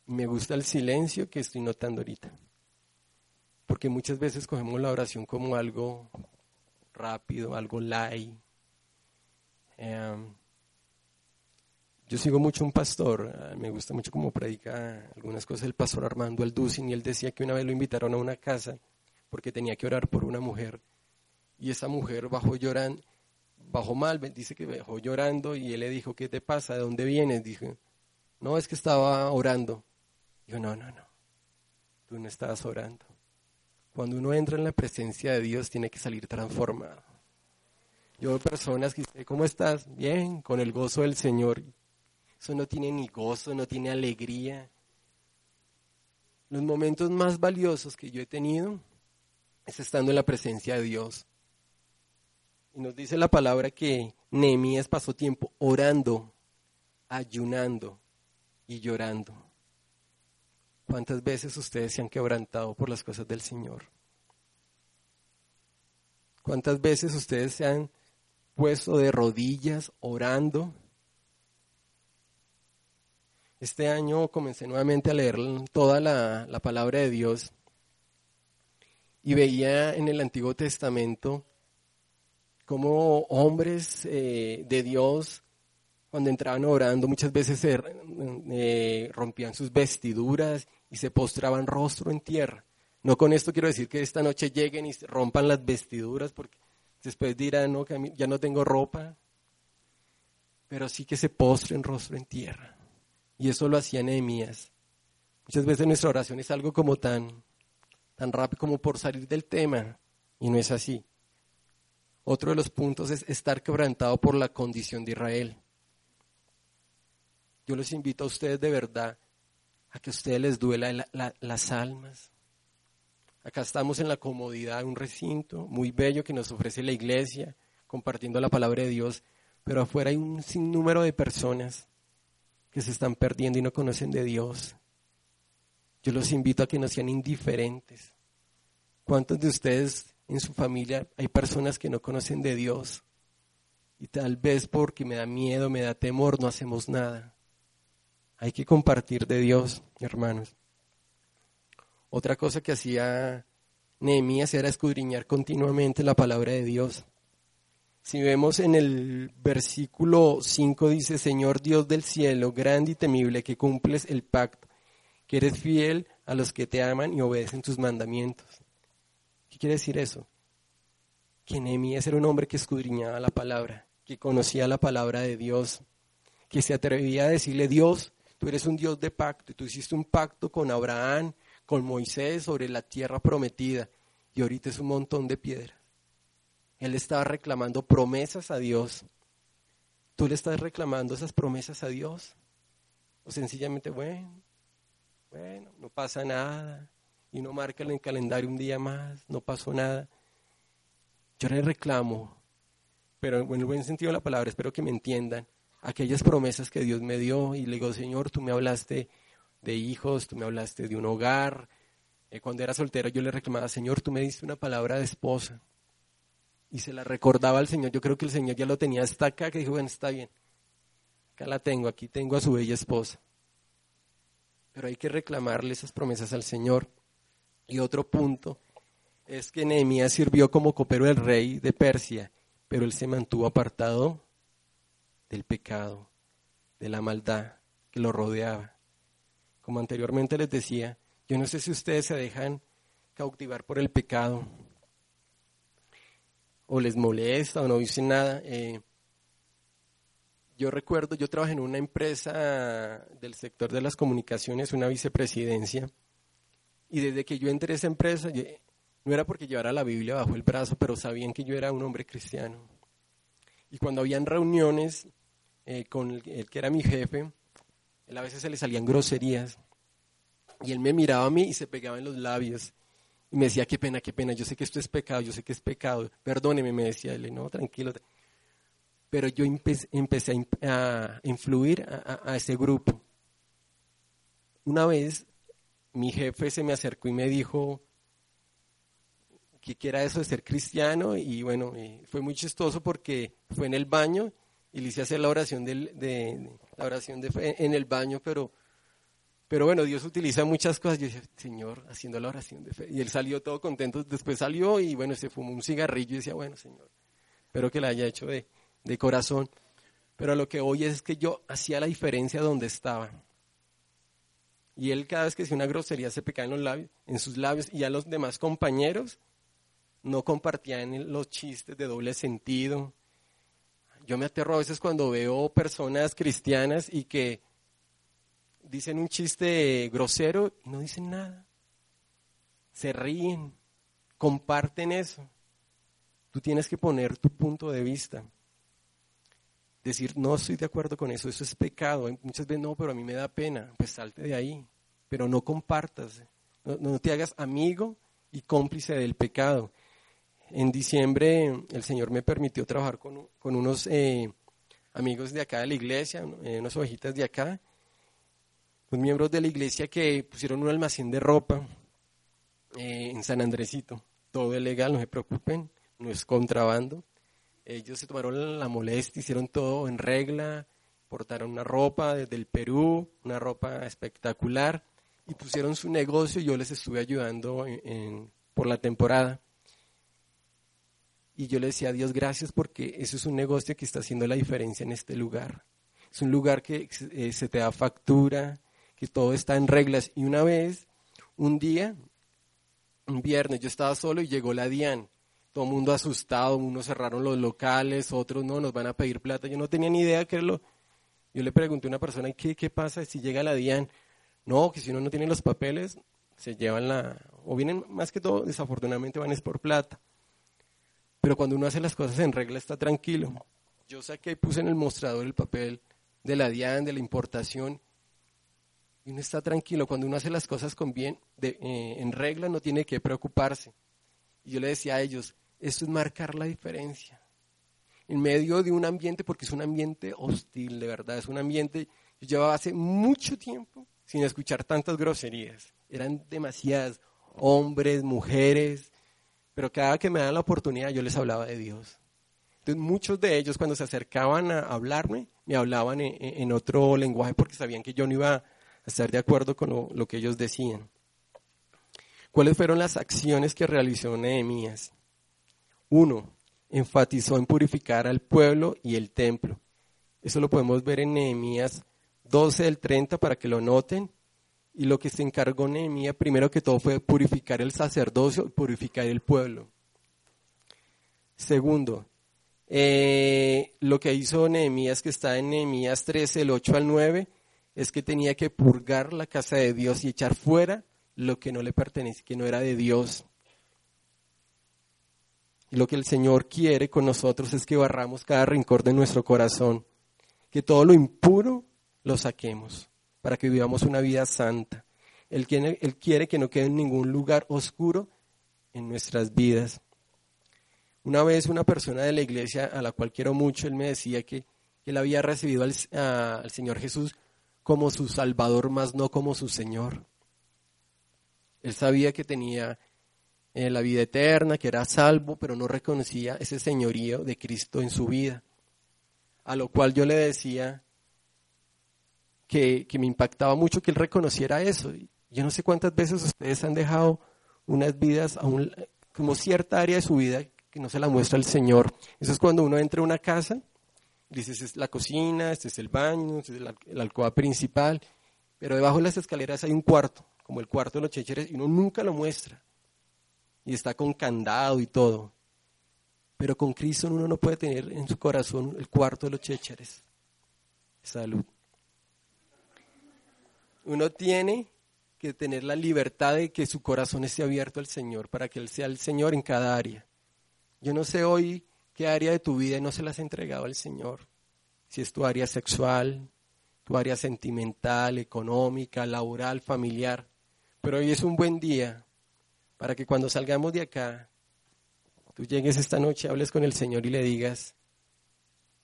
Me gusta el silencio que estoy notando ahorita. Porque muchas veces cogemos la oración como algo rápido, algo light. Em, yo sigo mucho un pastor, ah, me gusta mucho cómo predica algunas cosas el pastor Armando Alducin y él decía que una vez lo invitaron a una casa porque tenía que orar por una mujer y esa mujer bajó llorando, bajó mal, dice que bajó llorando y él le dijo, ¿qué te pasa? ¿De dónde vienes? Dijo, no, es que estaba orando. Dijo, no, no, no, tú no estabas orando. Cuando uno entra en la presencia de Dios tiene que salir transformado. Yo veo personas que dicen, ¿cómo estás? Bien, con el gozo del Señor. Eso no tiene ni gozo, no tiene alegría. Los momentos más valiosos que yo he tenido es estando en la presencia de Dios. Y nos dice la palabra que Nehemías pasó tiempo orando, ayunando y llorando. ¿Cuántas veces ustedes se han quebrantado por las cosas del Señor? ¿Cuántas veces ustedes se han puesto de rodillas orando? Este año comencé nuevamente a leer toda la, la palabra de Dios y veía en el Antiguo Testamento como hombres eh, de Dios, cuando entraban orando, muchas veces eh, rompían sus vestiduras y se postraban rostro en tierra. No con esto quiero decir que esta noche lleguen y rompan las vestiduras, porque después dirán, no, que ya no tengo ropa, pero sí que se postren rostro en tierra. Y eso lo hacía Nehemías. Muchas veces nuestra oración es algo como tan, tan rápido como por salir del tema, y no es así. Otro de los puntos es estar quebrantado por la condición de Israel. Yo les invito a ustedes de verdad a que a ustedes les duela las almas. Acá estamos en la comodidad de un recinto muy bello que nos ofrece la iglesia, compartiendo la palabra de Dios, pero afuera hay un sinnúmero de personas que se están perdiendo y no conocen de Dios. Yo los invito a que no sean indiferentes. ¿Cuántos de ustedes en su familia hay personas que no conocen de Dios y tal vez porque me da miedo, me da temor, no hacemos nada. Hay que compartir de Dios, hermanos. Otra cosa que hacía Nehemías era escudriñar continuamente la palabra de Dios. Si vemos en el versículo 5 dice, Señor Dios del cielo, grande y temible, que cumples el pacto, que eres fiel a los que te aman y obedecen tus mandamientos. ¿Qué quiere decir eso? Que Nehemías era un hombre que escudriñaba la palabra, que conocía la palabra de Dios, que se atrevía a decirle, Dios, tú eres un Dios de pacto, y tú hiciste un pacto con Abraham, con Moisés sobre la tierra prometida, y ahorita es un montón de piedras. Él estaba reclamando promesas a Dios. ¿Tú le estás reclamando esas promesas a Dios? O sencillamente, bueno, bueno, no pasa nada, y no marca en el calendario un día más, no pasó nada. Yo le reclamo, pero en el buen sentido de la palabra, espero que me entiendan, aquellas promesas que Dios me dio y le digo, Señor, tú me hablaste de hijos, tú me hablaste de un hogar. Eh, cuando era soltero yo le reclamaba, Señor, tú me diste una palabra de esposa. Y se la recordaba al Señor. Yo creo que el Señor ya lo tenía hasta acá, que dijo, bueno, está bien. Acá la tengo, aquí tengo a su bella esposa. Pero hay que reclamarle esas promesas al Señor. Y otro punto es que Nehemías sirvió como copero del rey de Persia, pero él se mantuvo apartado del pecado, de la maldad que lo rodeaba. Como anteriormente les decía, Yo no sé si ustedes se dejan cautivar por el pecado o les molesta o no dicen nada. Eh, yo recuerdo, yo trabajé en una empresa del sector de las comunicaciones, una vicepresidencia, y desde que yo entré a esa empresa, no era porque llevara la Biblia bajo el brazo, pero sabían que yo era un hombre cristiano. Y cuando habían reuniones eh, con el, que era mi jefe, él a veces se le salían groserías, y él me miraba a mí y se pegaba en los labios. Y me decía, qué pena, qué pena, yo sé que esto es pecado, yo sé que es pecado, perdóneme, me decía él, no, tranquilo. Pero yo empecé, a, influir a, ese grupo. Una vez mi jefe se me acercó y me dijo que era eso de ser cristiano y bueno, fue muy chistoso porque fue en el baño y le hice hacer la oración, de, la oración de en el baño, pero pero bueno, Dios utiliza muchas cosas. Yo dije, Señor, haciendo la oración de fe. Y él salió todo contento. Después salió y bueno, se fumó un cigarrillo y decía, bueno, Señor, espero que la haya hecho de, de corazón. Pero lo que hoy es que yo hacía la diferencia donde estaba. Y él cada vez que hacía una grosería se pecaba en los labios, en sus labios, y a los demás compañeros no compartían los chistes de doble sentido. Yo me aterro a veces cuando veo personas cristianas y que dicen un chiste grosero y no dicen nada. Se ríen, comparten eso. Tú tienes que poner tu punto de vista. Decir, no estoy de acuerdo con eso, eso es pecado. Muchas veces no, pero a mí me da pena. Pues salte de ahí. Pero no compartas. No, te hagas amigo y cómplice del pecado. En diciembre el Señor me permitió trabajar con, unos eh, amigos de acá de la iglesia, eh, unas ovejitas de acá, miembros de la iglesia que pusieron un almacén de ropa eh, en San Andresito. Todo es legal, no se preocupen, no es contrabando. Ellos se tomaron la molestia, hicieron todo en regla, portaron una ropa desde el Perú, una ropa espectacular, y pusieron su negocio yo les estuve ayudando por la temporada. Y yo le decía a Dios gracias porque eso es un negocio que está haciendo la diferencia en este lugar. Es un lugar que eh, se te da factura, todo está en reglas. Y una vez, un día, un viernes, yo estaba solo y llegó la DIAN. Todo mundo asustado, unos cerraron los locales, otros no, nos van a pedir plata. Yo no tenía ni idea qué era lo... Yo le pregunté a una persona, ¿qué, qué pasa si llega la DIAN? No, que si uno no tiene los papeles, se llevan la... O vienen, más que todo, desafortunadamente van es por plata. Pero cuando uno hace las cosas en regla está tranquilo. Yo saqué y puse en el mostrador el papel de la DIAN, de la importación, y uno está tranquilo. Cuando uno hace las cosas con bien, eh, en regla, no tiene que preocuparse. Y yo le decía a ellos, esto es marcar la diferencia. En medio de un ambiente, porque es un ambiente hostil, de verdad, es un ambiente, yo llevaba hace mucho tiempo sin escuchar tantas groserías. Eran demasiadas, hombres, mujeres, pero cada que me daban la oportunidad yo les hablaba de Dios. Entonces muchos de ellos cuando se acercaban a hablarme, me hablaban en otro lenguaje porque sabían que yo no iba estar de acuerdo con lo, que ellos decían. ¿Cuáles fueron las acciones que realizó Nehemías? Uno, enfatizó en purificar al pueblo y el templo. Eso lo podemos ver en Nehemías 12 del 30 para que lo noten. Y lo que se encargó Nehemías primero que todo fue purificar el sacerdocio y purificar el pueblo. Segundo, eh, lo que hizo Nehemías, que está en Nehemías 13, el 8 al 9, es que tenía que purgar la casa de Dios y echar fuera lo que no le pertenece, que no era de Dios. Y lo que el Señor quiere con nosotros es que barramos cada rincón de nuestro corazón, que todo lo impuro lo saquemos para que vivamos una vida santa. Él quiere, él quiere que no quede en ningún lugar oscuro en nuestras vidas. Una vez una persona de la iglesia a la cual quiero mucho, él me decía que, él había recibido al, Señor Jesús como su Salvador, más no como su Señor. Él sabía que tenía eh, la vida eterna, que era salvo, pero no reconocía ese señorío de Cristo en su vida. A lo cual yo le decía que, me impactaba mucho que él reconociera eso. Yo no sé cuántas veces ustedes han dejado unas vidas, a un, como cierta área de su vida que no se la muestra el Señor. Eso es cuando uno entra a una casa Dices, es la cocina, este es el baño, este es la, alcoba principal, pero debajo de las escaleras hay un cuarto como el cuarto de los chécheres, y uno nunca lo muestra. Y está con candado y todo. Pero con Cristo uno no puede tener en su corazón el cuarto de los chécheres. Salud. Uno tiene que tener la libertad de que su corazón esté abierto al Señor, para que Él sea el Señor en cada área. Yo no sé hoy qué área de tu vida no se la has entregado al Señor. Si es tu área sexual, tu área sentimental, económica, laboral, familiar. Pero hoy es un buen día para que cuando salgamos de acá, tú llegues esta noche, hables con el Señor y le digas,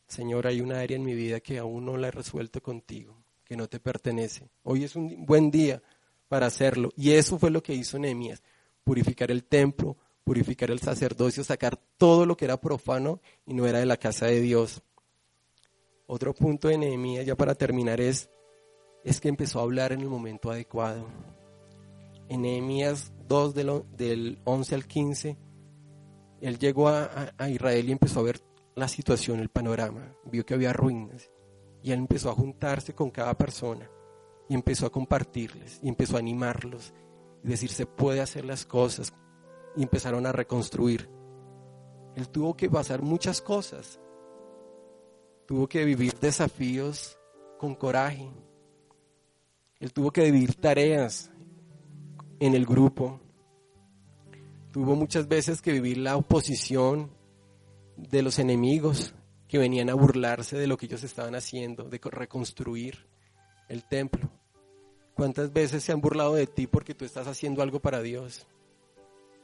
Señor, hay una área en mi vida que aún no la he resuelto contigo, que no te pertenece. Hoy es un buen día para hacerlo. Y eso fue lo que hizo Nehemías, purificar el templo, purificar el sacerdocio, sacar todo lo que era profano y no era de la casa de Dios. Otro punto de Nehemías, ya para terminar, es, es que empezó a hablar en el momento adecuado. En Nehemías 2 del, del 11 al 15, él llegó a, a Israel y empezó a ver la situación, el panorama, vio que había ruinas y él empezó a juntarse con cada persona y empezó a compartirles y empezó a animarlos y decir se puede hacer las cosas y empezaron a reconstruir. Él tuvo que pasar muchas cosas. Tuvo que vivir desafíos con coraje. Él tuvo que vivir tareas en el grupo. Tuvo muchas veces que vivir la oposición de los enemigos que venían a burlarse de lo que ellos estaban haciendo, de reconstruir el templo. ¿Cuántas veces se han burlado de ti porque tú estás haciendo algo para Dios?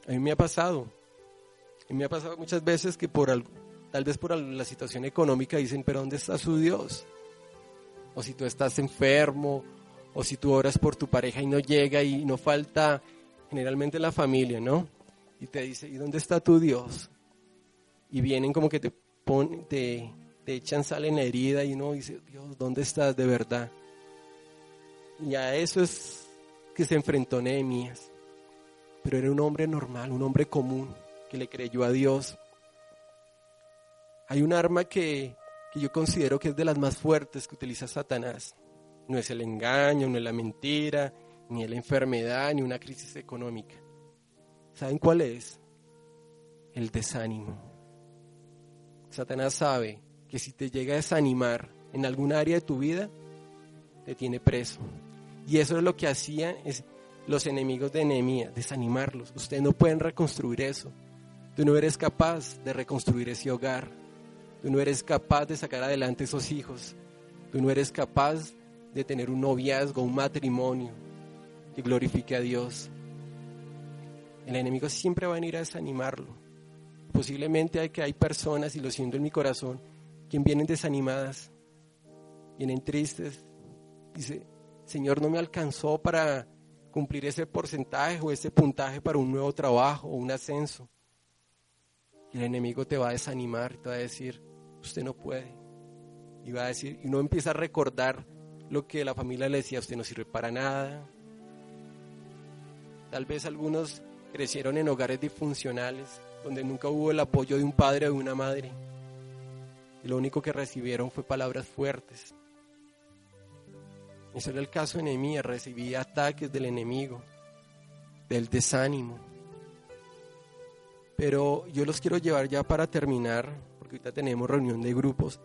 A mí me ha pasado. Y me ha pasado muchas veces que por algo, tal vez por la situación económica dicen, pero ¿dónde está su Dios? O si tú estás enfermo, o si tú oras por tu pareja y no llega y no falta generalmente la familia, ¿no? Y te dice, ¿y dónde está tu Dios? Y vienen como que te, ponen, te, echan sal en la herida y uno dice, Dios, ¿dónde estás de verdad? Y a eso es que se enfrentó Nehemías pero era un hombre normal, un hombre común que le creyó a Dios. Hay un arma que, yo considero que es de las más fuertes que utiliza Satanás. No es el engaño, no es la mentira, ni la enfermedad, ni una crisis económica. ¿Saben cuál es? El desánimo. Satanás sabe que si te llega a desanimar en alguna área de tu vida, te tiene preso. Y eso es lo que hacía, es, los enemigos de Nehemías, desanimarlos. Ustedes no pueden reconstruir eso. Tú no eres capaz de reconstruir ese hogar. Tú no eres capaz de sacar adelante esos hijos. Tú no eres capaz de tener un noviazgo, un matrimonio que glorifique a Dios. El enemigo siempre va a venir a desanimarlo. Posiblemente hay que hay personas, y lo siento en mi corazón, que vienen desanimadas, vienen tristes. Dice, Señor, no me alcanzó para cumplir ese porcentaje o ese puntaje para un nuevo trabajo o un ascenso. El enemigo te va a desanimar, te va a decir, usted no puede. Y va a decir, y no empieza a recordar lo que la familia le decía, usted no sirve para nada. Tal vez algunos crecieron en hogares disfuncionales, donde nunca hubo el apoyo de un padre o de una madre. Y lo único que recibieron fue palabras fuertes. Ese era el caso de Nehemías, recibía ataques del enemigo, del desánimo. Pero yo los quiero llevar ya para terminar, porque ahorita tenemos reunión de grupos,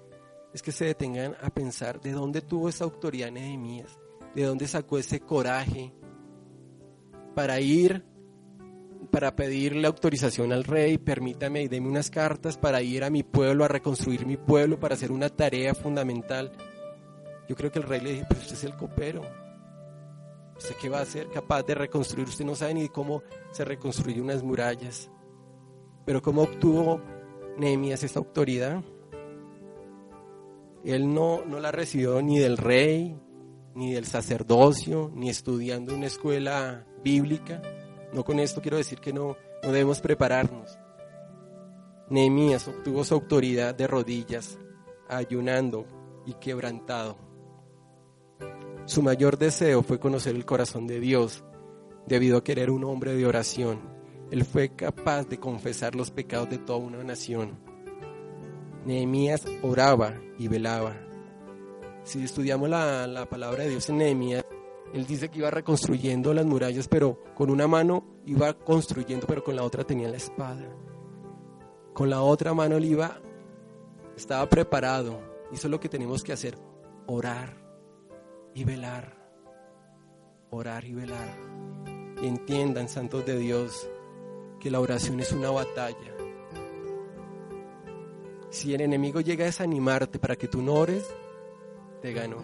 es que se detengan a pensar de dónde tuvo esa autoridad Nehemías, de dónde sacó ese coraje para ir, para pedirle autorización al rey, permítame y deme unas cartas para ir a mi pueblo, a reconstruir mi pueblo, para hacer una tarea fundamental yo creo que el rey le dijo, pero usted es el copero. ¿Usted qué va a ser capaz de reconstruir? Usted no sabe ni cómo se reconstruyen unas murallas. Pero ¿cómo obtuvo Nehemías esta autoridad? Él no, no la recibió ni del rey, ni del sacerdocio, ni estudiando una escuela bíblica. No con esto quiero decir que no, no debemos prepararnos. Nehemías obtuvo su autoridad de rodillas, ayunando y quebrantado. Su mayor deseo fue conocer el corazón de Dios, debido a querer un hombre de oración. Él fue capaz de confesar los pecados de toda una nación. Nehemías oraba y velaba. Si estudiamos la, palabra de Dios en Nehemías, Él dice que iba reconstruyendo las murallas, pero con una mano iba construyendo, pero con la otra tenía la espada. Con la otra mano él iba, estaba preparado. Hizo lo que tenemos que hacer, orar y velar. Orar y velar. Entiendan, santos de Dios, que la oración es una batalla. Si el enemigo llega a desanimarte para que tú no ores, te ganó.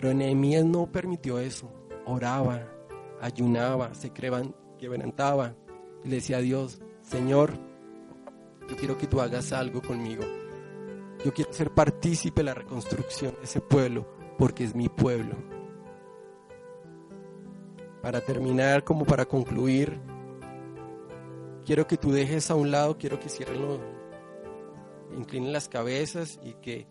Pero Nehemías no permitió eso. Oraba, ayunaba, se quebrantaba y le decía a Dios, Señor, yo quiero que tú hagas algo conmigo. Yo quiero ser partícipe de la reconstrucción de ese pueblo porque es mi pueblo. Para terminar, como para concluir, quiero que tú dejes a un lado, quiero que cierren los, inclinen las cabezas y que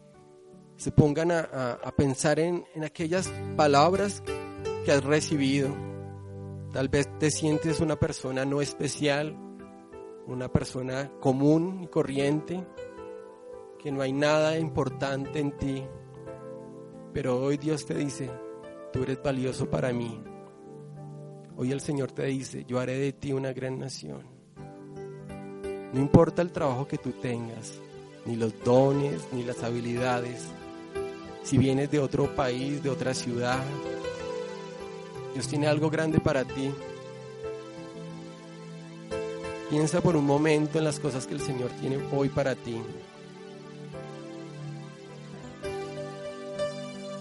se pongan a, pensar en, en aquellas palabras que has recibido. Tal vez te sientes una persona no especial, una persona común y corriente, que no hay nada importante en ti. Pero hoy Dios te dice, tú eres valioso para mí. Hoy el Señor te dice, yo haré de ti una gran nación. No importa el trabajo que tú tengas, ni los dones, ni las habilidades, si vienes de otro país, de otra ciudad, Dios tiene algo grande para ti. Piensa por un momento en las cosas que el Señor tiene hoy para ti.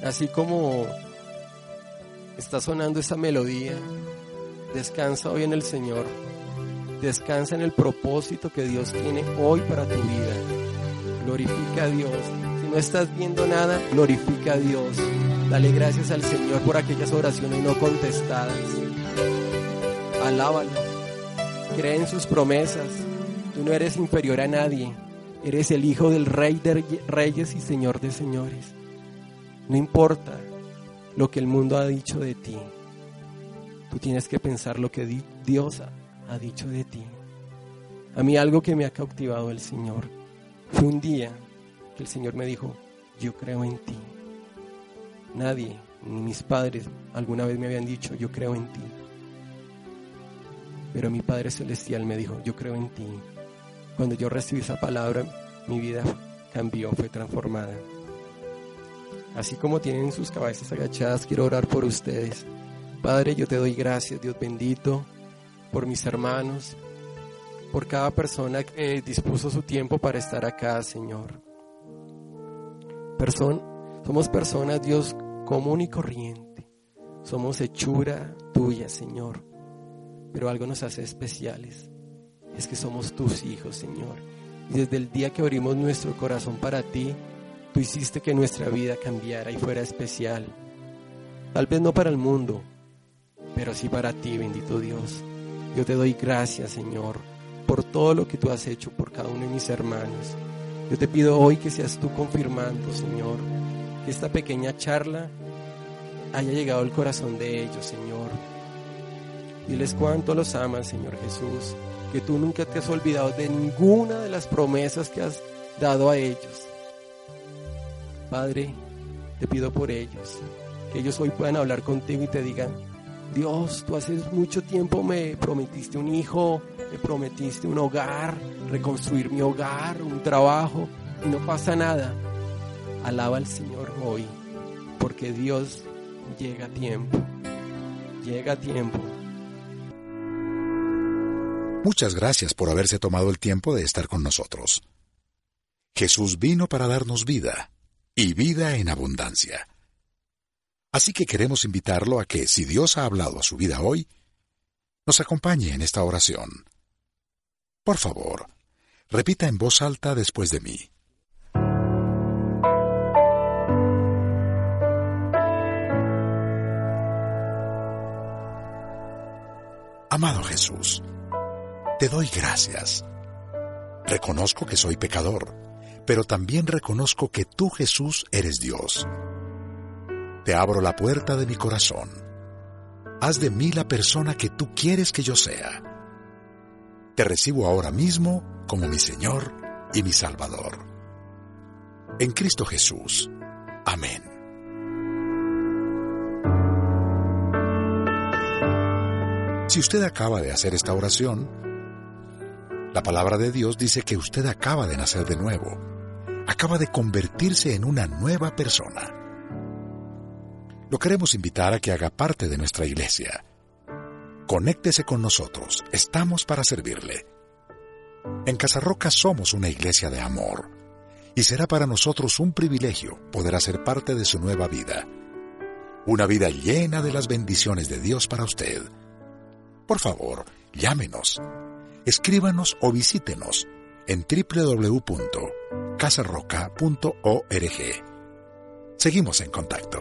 Así como está sonando esa melodía, descansa hoy en el Señor. Descansa en el propósito que Dios tiene hoy para tu vida. Glorifica a Dios no estás viendo nada, glorifica a Dios. Dale gracias al Señor por aquellas oraciones no contestadas. Alábalo. Cree en sus promesas. Tú no eres inferior a nadie. Eres el hijo del rey de reyes y señor de señores. No importa lo que el mundo ha dicho de ti. Tú tienes que pensar lo que Dios ha dicho de ti. A mí algo que me ha cautivado el Señor fue un día el Señor me dijo, yo creo en ti. Nadie, ni mis padres, alguna vez me habían dicho, yo creo en ti. Pero mi Padre Celestial me dijo, yo creo en ti. Cuando yo recibí esa palabra, mi vida cambió, fue transformada. Así como tienen sus cabezas agachadas, quiero orar por ustedes. Padre, yo te doy gracias, Dios bendito, por mis hermanos, por cada persona que dispuso su tiempo para estar acá, Señor somos personas, Dios, común y corriente. Somos hechura tuya, Señor. Pero algo nos hace especiales. Es que somos tus hijos, Señor. Y desde el día que abrimos nuestro corazón para ti, tú hiciste que nuestra vida cambiara y fuera especial. Tal vez no para el mundo, pero sí para ti, bendito Dios. Yo te doy gracias, Señor, por todo lo que tú has hecho por cada uno de mis hermanos. Yo te pido hoy que seas tú confirmando, Señor, que esta pequeña charla haya llegado al corazón de ellos, Señor. Diles cuánto los amas, Señor Jesús, que tú nunca te has olvidado de ninguna de las promesas que has dado a ellos. Padre, te pido por ellos, que ellos hoy puedan hablar contigo y te digan, Dios, tú hace mucho tiempo me prometiste un hijo, me prometiste un hogar, reconstruir mi hogar, un trabajo, y no pasa nada. Alaba al Señor hoy, porque Dios llega a tiempo, llega a tiempo. Muchas gracias por haberse tomado el tiempo de estar con nosotros. Jesús vino para darnos vida, y vida en abundancia. Así que queremos invitarlo a que, si Dios ha hablado a su vida hoy, nos acompañe en esta oración. Por favor, repita en voz alta después de mí. Amado Jesús, te doy gracias. Reconozco que soy pecador, pero también reconozco que tú, Jesús, eres Dios. Te abro la puerta de mi corazón. Haz de mí la persona que tú quieres que yo sea te recibo ahora mismo como mi Señor y mi Salvador. En Cristo Jesús. Amén. Si usted acaba de hacer esta oración, la palabra de Dios dice que usted acaba de nacer de nuevo, acaba de convertirse en una nueva persona. Lo queremos invitar a que haga parte de nuestra iglesia. Conéctese con nosotros, estamos para servirle. En Casarroca somos una iglesia de amor y será para nosotros un privilegio poder hacer parte de su nueva vida. Una vida llena de las bendiciones de Dios para usted. Por favor, llámenos, escríbanos o visítenos en www.casarroca.org. Seguimos en contacto.